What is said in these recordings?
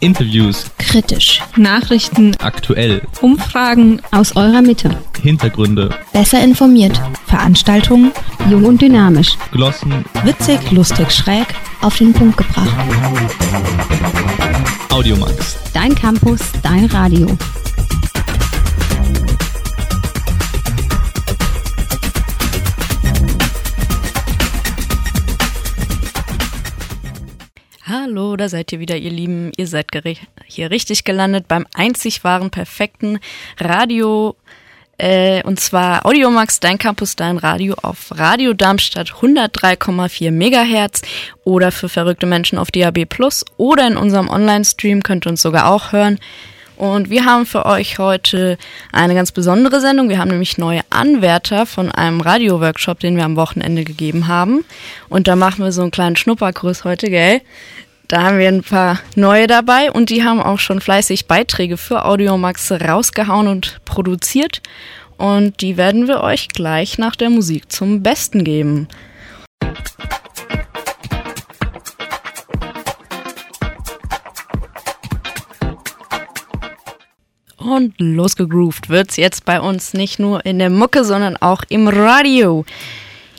Interviews, kritisch, Nachrichten, aktuell, Umfragen aus eurer Mitte, Hintergründe, besser informiert, Veranstaltungen, jung und dynamisch, Glossen, witzig, lustig, schräg, auf den Punkt gebracht. Audiomax. Dein Campus, dein Radio. Hallo, da seid ihr wieder, ihr Lieben. Ihr seid hier richtig gelandet beim einzig wahren, perfekten Radio. Äh, und zwar Audiomax, dein Campus, dein Radio auf Radio Darmstadt 103,4 Megahertz oder für verrückte Menschen auf DAB Plus oder in unserem Online-Stream könnt ihr uns sogar auch hören. Und wir haben für euch heute eine ganz besondere Sendung. Wir haben nämlich neue Anwärter von einem Radio-Workshop, den wir am Wochenende gegeben haben. Und da machen wir so einen kleinen Schnupperkurs heute, gell? Da haben wir ein paar neue dabei und die haben auch schon fleißig Beiträge für Audiomax rausgehauen und produziert. Und die werden wir euch gleich nach der Musik zum Besten geben. Und losgegroovt wird's jetzt bei uns nicht nur in der Mucke, sondern auch im Radio.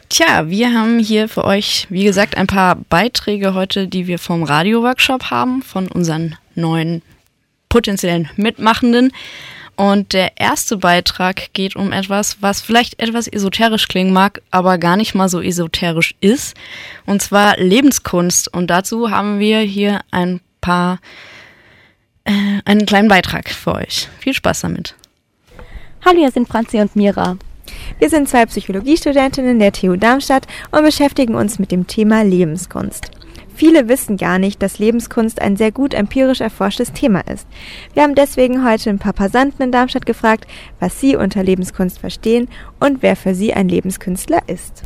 Tja, wir haben hier für euch, wie gesagt, ein paar Beiträge heute, die wir vom Radio-Workshop haben, von unseren neuen potenziellen Mitmachenden. Und der erste Beitrag geht um etwas, was vielleicht etwas esoterisch klingen mag, aber gar nicht mal so esoterisch ist. Und zwar Lebenskunst. Und dazu haben wir hier ein paar, äh, einen kleinen Beitrag für euch. Viel Spaß damit. Hallo, hier sind Franzi und Mira. Wir sind zwei Psychologiestudentinnen der TU Darmstadt und beschäftigen uns mit dem Thema Lebenskunst. Viele wissen gar nicht, dass Lebenskunst ein sehr gut empirisch erforschtes Thema ist. Wir haben deswegen heute ein paar Passanten in Darmstadt gefragt, was sie unter Lebenskunst verstehen und wer für sie ein Lebenskünstler ist.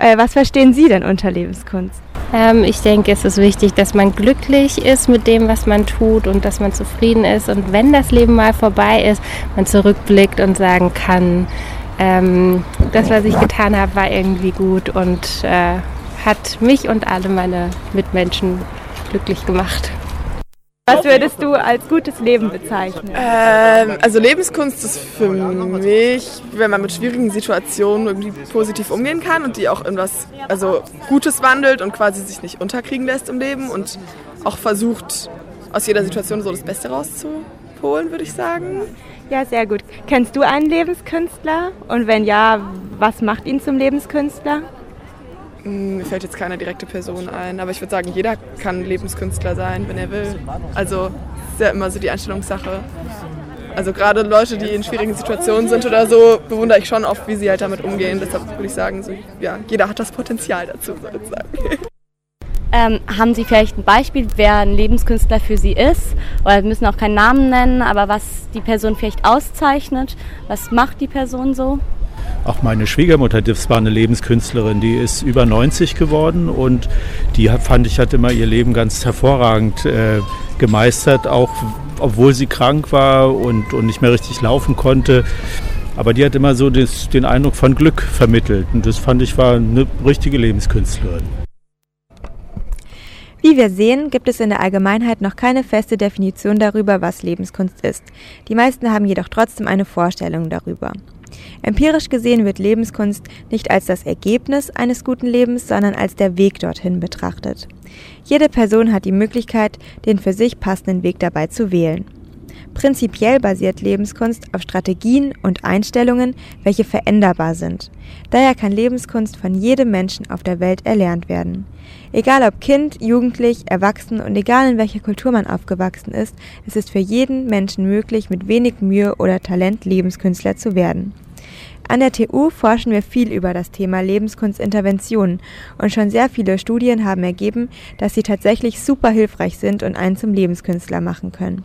Äh, was verstehen Sie denn unter Lebenskunst? Ähm, ich denke, es ist wichtig, dass man glücklich ist mit dem, was man tut und dass man zufrieden ist. Und wenn das Leben mal vorbei ist, man zurückblickt und sagen kann, ähm, das, was ich getan habe, war irgendwie gut und äh, hat mich und alle meine Mitmenschen glücklich gemacht. Was würdest du als gutes Leben bezeichnen? Ähm, also Lebenskunst ist für mich, wenn man mit schwierigen Situationen irgendwie positiv umgehen kann und die auch in was also Gutes wandelt und quasi sich nicht unterkriegen lässt im Leben und auch versucht, aus jeder Situation so das Beste rauszuholen, würde ich sagen. Ja, sehr gut. Kennst du einen Lebenskünstler? Und wenn ja, was macht ihn zum Lebenskünstler? Hm, mir fällt jetzt keine direkte Person ein, aber ich würde sagen, jeder kann Lebenskünstler sein, wenn er will. Also ist ja immer so die Einstellungssache. Also gerade Leute, die in schwierigen Situationen sind oder so, bewundere ich schon oft, wie sie halt damit umgehen. Deshalb würde ich sagen, so, ja, jeder hat das Potenzial dazu, sozusagen. Ähm, haben Sie vielleicht ein Beispiel, wer ein Lebenskünstler für Sie ist? Oder wir müssen auch keinen Namen nennen, aber was die Person vielleicht auszeichnet? Was macht die Person so? Auch meine Schwiegermutter, das war eine Lebenskünstlerin, die ist über 90 geworden und die fand ich hat immer ihr Leben ganz hervorragend äh, gemeistert, auch obwohl sie krank war und, und nicht mehr richtig laufen konnte. Aber die hat immer so das, den Eindruck von Glück vermittelt und das fand ich war eine richtige Lebenskünstlerin. Wie wir sehen, gibt es in der Allgemeinheit noch keine feste Definition darüber, was Lebenskunst ist. Die meisten haben jedoch trotzdem eine Vorstellung darüber. Empirisch gesehen wird Lebenskunst nicht als das Ergebnis eines guten Lebens, sondern als der Weg dorthin betrachtet. Jede Person hat die Möglichkeit, den für sich passenden Weg dabei zu wählen. Prinzipiell basiert Lebenskunst auf Strategien und Einstellungen, welche veränderbar sind. Daher kann Lebenskunst von jedem Menschen auf der Welt erlernt werden. Egal ob Kind, Jugendlich, Erwachsen und egal in welcher Kultur man aufgewachsen ist, es ist für jeden Menschen möglich, mit wenig Mühe oder Talent Lebenskünstler zu werden. An der TU forschen wir viel über das Thema Lebenskunstinterventionen und schon sehr viele Studien haben ergeben, dass sie tatsächlich super hilfreich sind und einen zum Lebenskünstler machen können.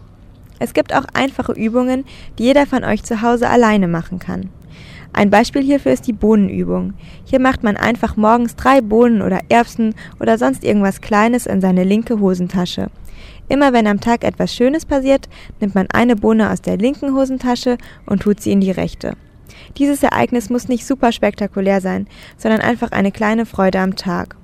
Es gibt auch einfache Übungen, die jeder von euch zu Hause alleine machen kann. Ein Beispiel hierfür ist die Bohnenübung. Hier macht man einfach morgens drei Bohnen oder Erbsen oder sonst irgendwas Kleines in seine linke Hosentasche. Immer wenn am Tag etwas Schönes passiert, nimmt man eine Bohne aus der linken Hosentasche und tut sie in die rechte. Dieses Ereignis muss nicht super spektakulär sein, sondern einfach eine kleine Freude am Tag.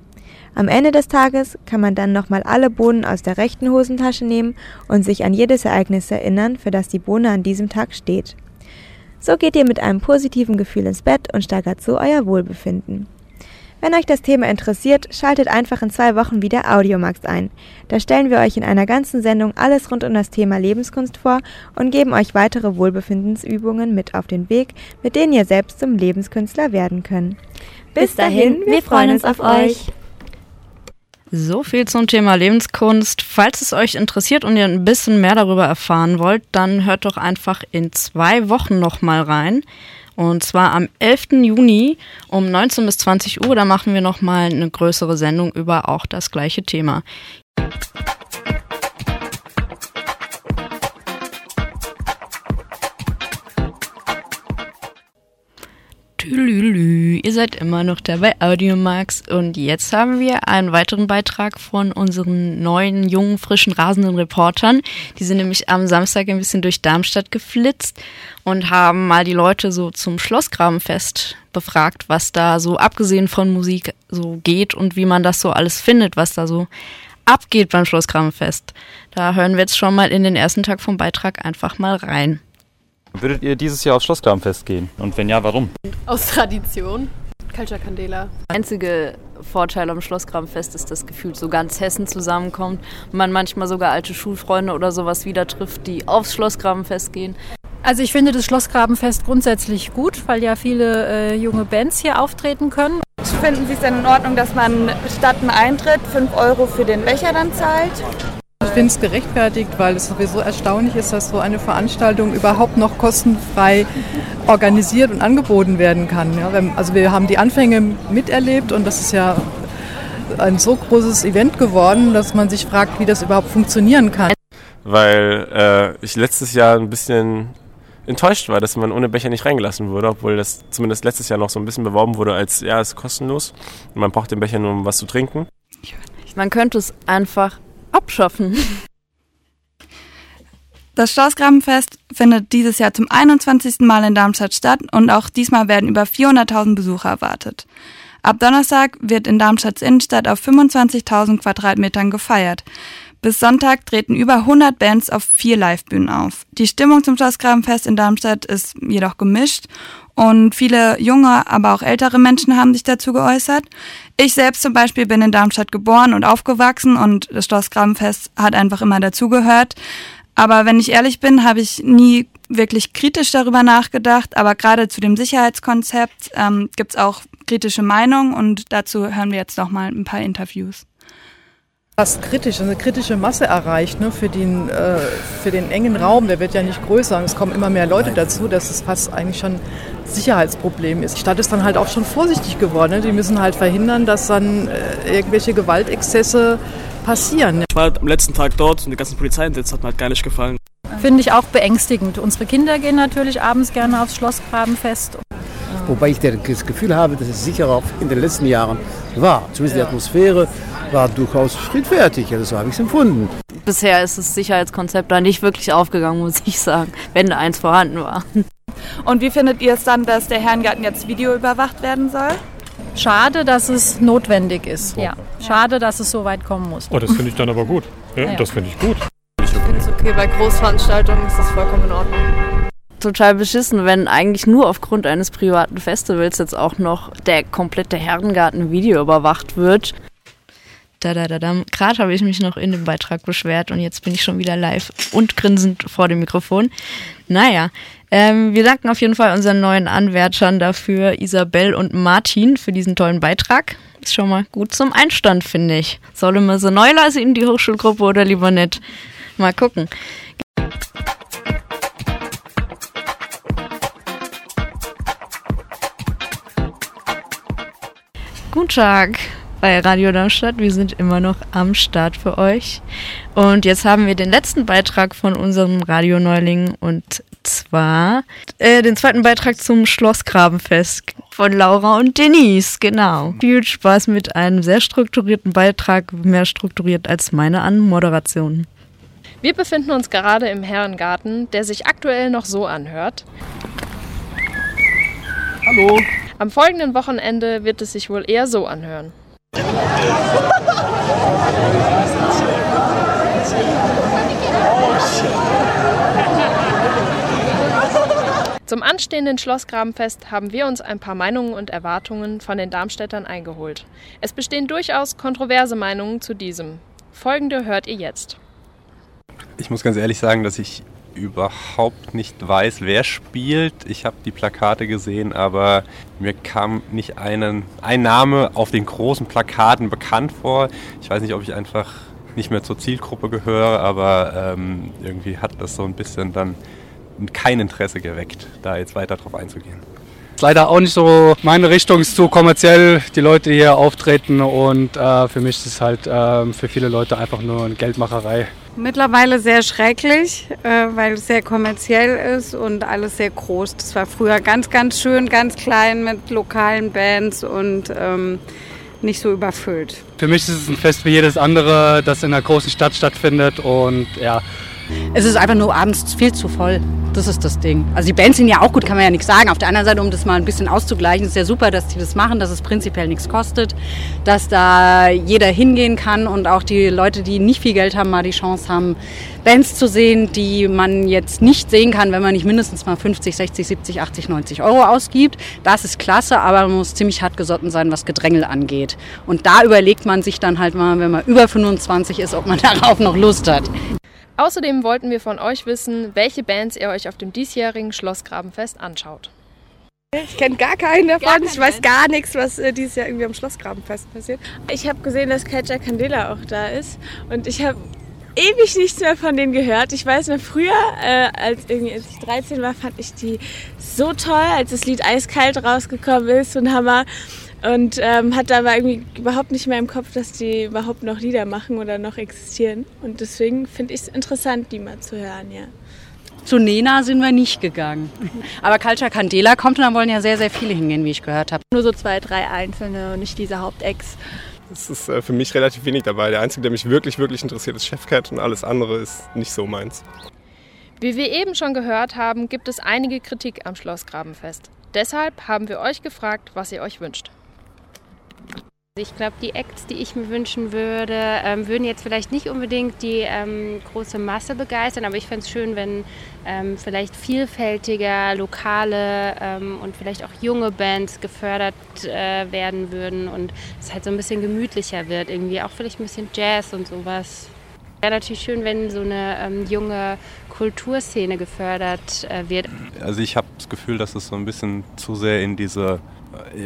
Am Ende des Tages kann man dann nochmal alle Bohnen aus der rechten Hosentasche nehmen und sich an jedes Ereignis erinnern, für das die Bohne an diesem Tag steht. So geht ihr mit einem positiven Gefühl ins Bett und steigert so euer Wohlbefinden. Wenn euch das Thema interessiert, schaltet einfach in zwei Wochen wieder Audiomax ein. Da stellen wir euch in einer ganzen Sendung alles rund um das Thema Lebenskunst vor und geben euch weitere Wohlbefindensübungen mit auf den Weg, mit denen ihr selbst zum Lebenskünstler werden könnt. Bis dahin, wir freuen uns auf euch. So viel zum Thema Lebenskunst. Falls es euch interessiert und ihr ein bisschen mehr darüber erfahren wollt, dann hört doch einfach in zwei Wochen nochmal rein. Und zwar am 11. Juni um 19 bis 20 Uhr. Da machen wir nochmal eine größere Sendung über auch das gleiche Thema. Tülülü, ihr seid immer noch dabei, Audiomax. Und jetzt haben wir einen weiteren Beitrag von unseren neuen, jungen, frischen, rasenden Reportern. Die sind nämlich am Samstag ein bisschen durch Darmstadt geflitzt und haben mal die Leute so zum Schlossgrabenfest befragt, was da so abgesehen von Musik so geht und wie man das so alles findet, was da so abgeht beim Schlossgrabenfest. Da hören wir jetzt schon mal in den ersten Tag vom Beitrag einfach mal rein. Würdet ihr dieses Jahr aufs Schlossgrabenfest gehen? Und wenn ja, warum? Aus Tradition. Culture Candela. Der einzige Vorteil am Schlossgrabenfest ist, dass gefühlt so ganz Hessen zusammenkommt und man manchmal sogar alte Schulfreunde oder sowas wieder trifft, die aufs Schlossgrabenfest gehen. Also ich finde das Schlossgrabenfest grundsätzlich gut, weil ja viele äh, junge Bands hier auftreten können. Finden Sie es denn in Ordnung, dass man statt einem Eintritt 5 Euro für den Becher dann zahlt? Ich finde es gerechtfertigt, weil es sowieso erstaunlich ist, dass so eine Veranstaltung überhaupt noch kostenfrei organisiert und angeboten werden kann. Ja, also wir haben die Anfänge miterlebt und das ist ja ein so großes Event geworden, dass man sich fragt, wie das überhaupt funktionieren kann. Weil äh, ich letztes Jahr ein bisschen enttäuscht war, dass man ohne Becher nicht reingelassen wurde, obwohl das zumindest letztes Jahr noch so ein bisschen beworben wurde als, ja, es ist kostenlos und man braucht den Becher nur, um was zu trinken. Man könnte es einfach abschaffen. Das Schlossgrabenfest findet dieses Jahr zum 21. Mal in Darmstadt statt und auch diesmal werden über 400.000 Besucher erwartet. Ab Donnerstag wird in Darmstadts Innenstadt auf 25.000 Quadratmetern gefeiert. Bis Sonntag treten über 100 Bands auf vier Livebühnen auf. Die Stimmung zum Schlossgrabenfest in Darmstadt ist jedoch gemischt und viele junge, aber auch ältere Menschen haben sich dazu geäußert. Ich selbst zum Beispiel bin in Darmstadt geboren und aufgewachsen und das Schlossgrabenfest hat einfach immer dazugehört. Aber wenn ich ehrlich bin, habe ich nie wirklich kritisch darüber nachgedacht. Aber gerade zu dem Sicherheitskonzept ähm, gibt es auch kritische Meinungen und dazu hören wir jetzt noch mal ein paar Interviews. Fast kritisch, eine kritische Masse erreicht ne, für, den, äh, für den engen Raum. Der wird ja nicht größer und es kommen immer mehr Leute dazu, dass es fast eigentlich schon Sicherheitsproblem ist. Die Stadt ist dann halt auch schon vorsichtig geworden. Ne? Die müssen halt verhindern, dass dann äh, irgendwelche Gewaltexzesse passieren. Ich war am letzten Tag dort und die ganzen Polizeieinsätze hat mir halt gar nicht gefallen. Finde ich auch beängstigend. Unsere Kinder gehen natürlich abends gerne aufs Schlossgrabenfest. Wobei ich das Gefühl habe, dass es sicherer in den letzten Jahren war. Zumindest die Atmosphäre war durchaus friedfertig. Also so habe ich es empfunden. Bisher ist das Sicherheitskonzept da nicht wirklich aufgegangen, muss ich sagen, wenn da eins vorhanden war. Und wie findet ihr es dann, dass der Herrengarten jetzt Video überwacht werden soll? Schade, dass es notwendig ist. Ja. Schade, dass es so weit kommen muss. Oh, das finde ich dann aber gut. Ja, ja. Das finde ich gut. Ich finde es okay, bei Großveranstaltungen ist das vollkommen in Ordnung. Total beschissen, wenn eigentlich nur aufgrund eines privaten Festivals jetzt auch noch der komplette Herrengarten Video überwacht wird. Da, da, da, da. Gerade habe ich mich noch in dem Beitrag beschwert und jetzt bin ich schon wieder live und grinsend vor dem Mikrofon. Naja, ähm, wir danken auf jeden Fall unseren neuen Anwärtern dafür, Isabel und Martin, für diesen tollen Beitrag. Ist schon mal gut zum Einstand, finde ich. Soll immer so Neuleise in die Hochschulgruppe oder lieber nicht? Mal gucken. Guten Tag bei Radio Darmstadt. Wir sind immer noch am Start für euch. Und jetzt haben wir den letzten Beitrag von unserem Radioneuling und zwar äh, den zweiten Beitrag zum Schlossgrabenfest von Laura und Denise. Genau. Viel Spaß mit einem sehr strukturierten Beitrag, mehr strukturiert als meine Anmoderation. Wir befinden uns gerade im Herrengarten, der sich aktuell noch so anhört. Hallo. Am folgenden Wochenende wird es sich wohl eher so anhören. Zum anstehenden Schlossgrabenfest haben wir uns ein paar Meinungen und Erwartungen von den Darmstädtern eingeholt. Es bestehen durchaus kontroverse Meinungen zu diesem. Folgende hört ihr jetzt. Ich muss ganz ehrlich sagen, dass ich überhaupt nicht weiß, wer spielt. Ich habe die Plakate gesehen, aber mir kam nicht einen, ein Name auf den großen Plakaten bekannt vor. Ich weiß nicht, ob ich einfach nicht mehr zur Zielgruppe gehöre, aber ähm, irgendwie hat das so ein bisschen dann kein Interesse geweckt, da jetzt weiter drauf einzugehen. Ist leider auch nicht so meine Richtung, ist zu kommerziell, die Leute hier auftreten und äh, für mich ist es halt äh, für viele Leute einfach nur eine Geldmacherei. Mittlerweile sehr schrecklich, äh, weil es sehr kommerziell ist und alles sehr groß. Das war früher ganz, ganz schön, ganz klein mit lokalen Bands und ähm, nicht so überfüllt. Für mich ist es ein Fest wie jedes andere, das in einer großen Stadt stattfindet und ja. Es ist einfach nur abends viel zu voll. Das ist das Ding. Also die Bands sind ja auch gut, kann man ja nichts sagen. Auf der anderen Seite, um das mal ein bisschen auszugleichen, ist ja super, dass die das machen, dass es prinzipiell nichts kostet, dass da jeder hingehen kann und auch die Leute, die nicht viel Geld haben, mal die Chance haben, Bands zu sehen, die man jetzt nicht sehen kann, wenn man nicht mindestens mal 50, 60, 70, 80, 90 Euro ausgibt. Das ist klasse, aber man muss ziemlich hart gesotten sein, was Gedrängel angeht. Und da überlegt man sich dann halt mal, wenn man über 25 ist, ob man darauf noch Lust hat. Außerdem wollten wir von euch wissen, welche Bands ihr euch auf dem diesjährigen Schlossgrabenfest anschaut. Ich kenne gar keinen davon. Gar ich weiß gar nichts, was äh, dieses Jahr irgendwie am Schlossgrabenfest passiert. Ich habe gesehen, dass Katja Candela auch da ist. Und ich habe ewig nichts mehr von denen gehört. Ich weiß noch, früher, äh, als, irgendwie, als ich 13 war, fand ich die so toll, als das Lied Eiskalt rausgekommen ist und Hammer. Und ähm, hatte aber irgendwie überhaupt nicht mehr im Kopf, dass die überhaupt noch Lieder machen oder noch existieren. Und deswegen finde ich es interessant, die mal zu hören, ja. Zu Nena sind wir nicht gegangen. Aber Culture Candela kommt und da wollen ja sehr, sehr viele hingehen, wie ich gehört habe. Nur so zwei, drei einzelne und nicht diese Hauptex. Es ist äh, für mich relativ wenig dabei. Der Einzige, der mich wirklich, wirklich interessiert, ist Chefcat und alles andere ist nicht so meins. Wie wir eben schon gehört haben, gibt es einige Kritik am Schlossgrabenfest. Deshalb haben wir euch gefragt, was ihr euch wünscht. Ich glaube, die Acts, die ich mir wünschen würde, ähm, würden jetzt vielleicht nicht unbedingt die ähm, große Masse begeistern, aber ich fände es schön, wenn ähm, vielleicht vielfältiger, lokale ähm, und vielleicht auch junge Bands gefördert äh, werden würden und es halt so ein bisschen gemütlicher wird, irgendwie auch vielleicht ein bisschen Jazz und sowas. Wäre natürlich schön, wenn so eine ähm, junge Kulturszene gefördert äh, wird. Also ich habe das Gefühl, dass es so ein bisschen zu sehr in diese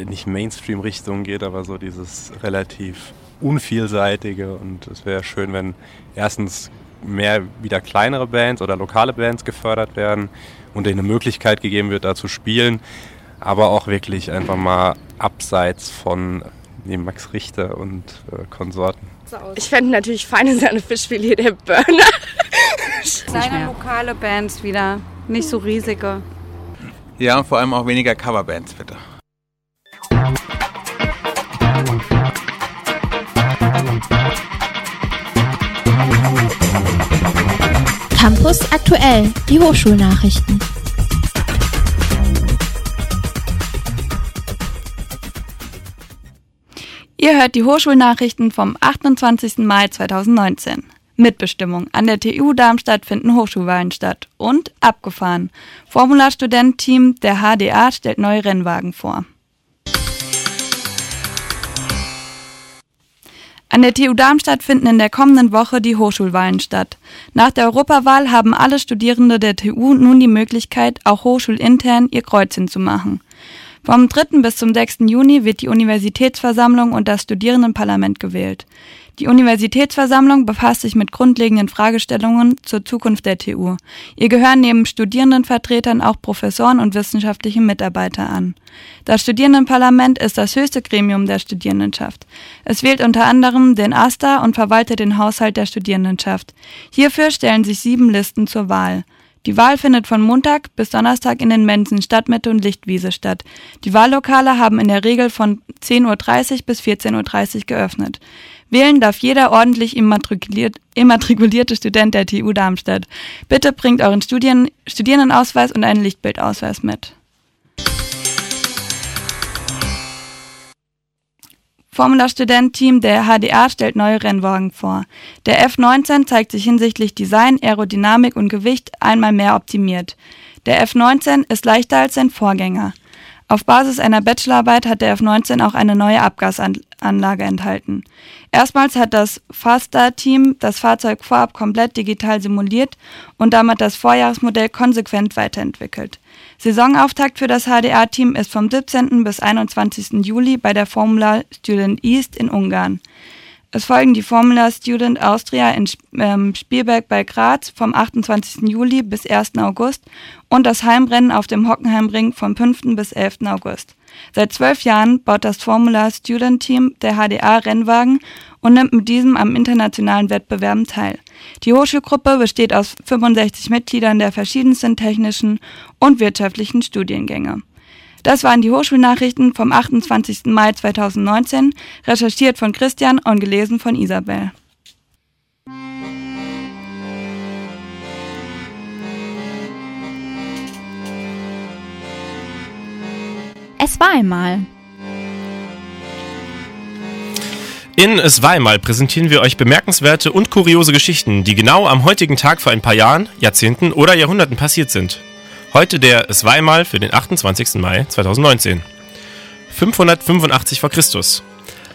nicht Mainstream-Richtung geht, aber so dieses relativ unvielseitige. Und es wäre schön, wenn erstens mehr wieder kleinere Bands oder lokale Bands gefördert werden und denen eine Möglichkeit gegeben wird, da zu spielen. Aber auch wirklich einfach mal abseits von nee, Max Richter und äh, Konsorten. Ich fände natürlich feine Sahne Fischfilet der Burner. Kleine lokale Bands wieder, nicht so riesige. Ja, und vor allem auch weniger Coverbands, bitte. Campus aktuell, die Hochschulnachrichten. Ihr hört die Hochschulnachrichten vom 28. Mai 2019. Mitbestimmung. An der TU Darmstadt finden Hochschulwahlen statt. Und abgefahren. Formularstudent-Team der HDA stellt neue Rennwagen vor. An der TU Darmstadt finden in der kommenden Woche die Hochschulwahlen statt. Nach der Europawahl haben alle Studierende der TU nun die Möglichkeit, auch hochschulintern ihr Kreuzchen zu machen. Vom 3. bis zum 6. Juni wird die Universitätsversammlung und das Studierendenparlament gewählt. Die Universitätsversammlung befasst sich mit grundlegenden Fragestellungen zur Zukunft der TU. Ihr gehören neben Studierendenvertretern auch Professoren und wissenschaftliche Mitarbeiter an. Das Studierendenparlament ist das höchste Gremium der Studierendenschaft. Es wählt unter anderem den AStA und verwaltet den Haushalt der Studierendenschaft. Hierfür stellen sich sieben Listen zur Wahl. Die Wahl findet von Montag bis Donnerstag in den Mensen Stadtmitte und Lichtwiese statt. Die Wahllokale haben in der Regel von 10.30 Uhr bis 14.30 Uhr geöffnet. Wählen darf jeder ordentlich immatrikuliert, immatrikulierte Student der TU Darmstadt. Bitte bringt euren Studien, Studierendenausweis und einen Lichtbildausweis mit. Formula-Student-Team der HDA stellt neue Rennwagen vor. Der F19 zeigt sich hinsichtlich Design, Aerodynamik und Gewicht einmal mehr optimiert. Der F19 ist leichter als sein Vorgänger. Auf Basis einer Bachelorarbeit hat der F19 auch eine neue Abgasanlage enthalten. Erstmals hat das Faster-Team das Fahrzeug vorab komplett digital simuliert und damit das Vorjahresmodell konsequent weiterentwickelt. Saisonauftakt für das HDA-Team ist vom 17. bis 21. Juli bei der Formula Student East in Ungarn. Es folgen die Formula Student Austria in ähm, Spielberg bei Graz vom 28. Juli bis 1. August und das Heimrennen auf dem Hockenheimring vom 5. bis 11. August. Seit zwölf Jahren baut das Formula Student Team der HDA Rennwagen und nimmt mit diesem am internationalen Wettbewerben teil. Die Hochschulgruppe besteht aus 65 Mitgliedern der verschiedensten technischen und wirtschaftlichen Studiengänge. Das waren die Hochschulnachrichten vom 28. Mai 2019, recherchiert von Christian und gelesen von Isabel. Es war einmal. In Es war einmal präsentieren wir euch bemerkenswerte und kuriose Geschichten, die genau am heutigen Tag vor ein paar Jahren, Jahrzehnten oder Jahrhunderten passiert sind. Heute der Es war einmal für den 28. Mai 2019. 585 v. Chr.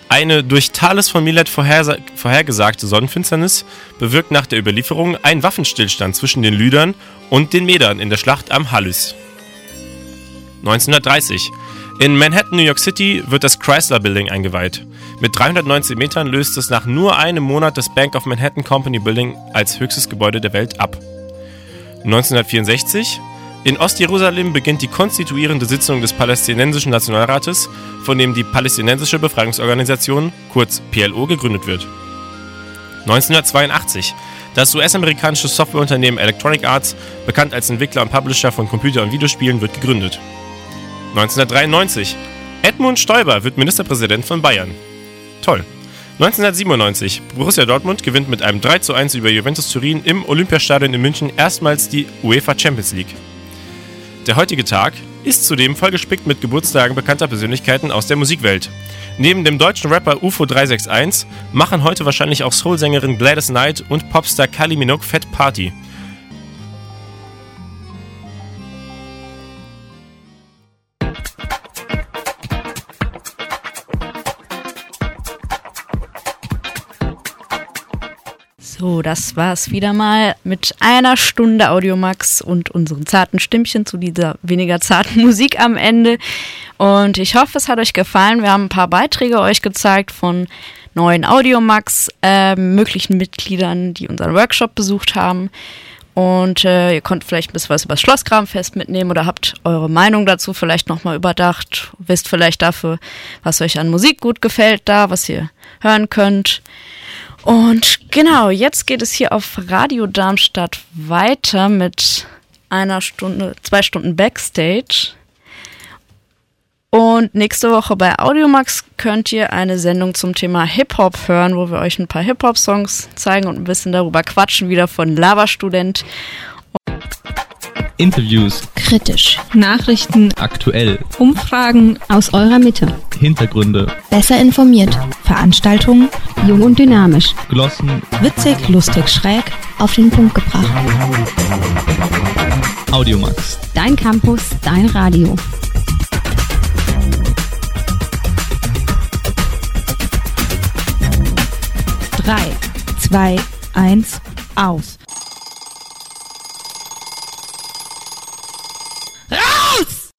Eine durch Thales von Milet vorhergesagte Sonnenfinsternis bewirkt nach der Überlieferung einen Waffenstillstand zwischen den Lydern und den Medern in der Schlacht am Halys. 1930. In Manhattan, New York City wird das Chrysler Building eingeweiht. Mit 319 Metern löst es nach nur einem Monat das Bank of Manhattan Company Building als höchstes Gebäude der Welt ab. 1964. In Ostjerusalem beginnt die konstituierende Sitzung des Palästinensischen Nationalrates, von dem die Palästinensische Befreiungsorganisation, kurz PLO, gegründet wird. 1982. Das US-amerikanische Softwareunternehmen Electronic Arts, bekannt als Entwickler und Publisher von Computer- und Videospielen, wird gegründet. 1993. Edmund Stoiber wird Ministerpräsident von Bayern. Toll. 1997. Borussia Dortmund gewinnt mit einem 3:1 über Juventus Turin im Olympiastadion in München erstmals die UEFA Champions League. Der heutige Tag ist zudem vollgespickt mit Geburtstagen bekannter Persönlichkeiten aus der Musikwelt. Neben dem deutschen Rapper UFO 361 machen heute wahrscheinlich auch Soul-Sängerin Gladys Knight und Popstar Kylie Minogue Fett Party. Das war's wieder mal mit einer Stunde Audiomax und unseren zarten Stimmchen zu dieser weniger zarten Musik am Ende. Und ich hoffe, es hat euch gefallen. Wir haben ein paar Beiträge euch gezeigt von neuen Audiomax, äh, möglichen Mitgliedern, die unseren Workshop besucht haben. Und äh, ihr konntet vielleicht ein bisschen was über das Schlossgrabenfest mitnehmen oder habt eure Meinung dazu vielleicht nochmal überdacht. Wisst vielleicht dafür, was euch an Musik gut gefällt da, was ihr hören könnt. Und genau, jetzt geht es hier auf Radio Darmstadt weiter mit einer Stunde, zwei Stunden Backstage. Und nächste Woche bei Audiomax könnt ihr eine Sendung zum Thema Hip-Hop hören, wo wir euch ein paar Hip-Hop-Songs zeigen und ein bisschen darüber quatschen, wieder von Lava-Student. Interviews. Kritisch. Nachrichten. Aktuell. Umfragen aus eurer Mitte. Hintergründe. Besser informiert. Veranstaltungen. Jung und dynamisch. Glossen. Witzig, lustig, schräg. Auf den Punkt gebracht. Audiomax. Dein Campus, dein Radio. Drei, zwei, eins, aus.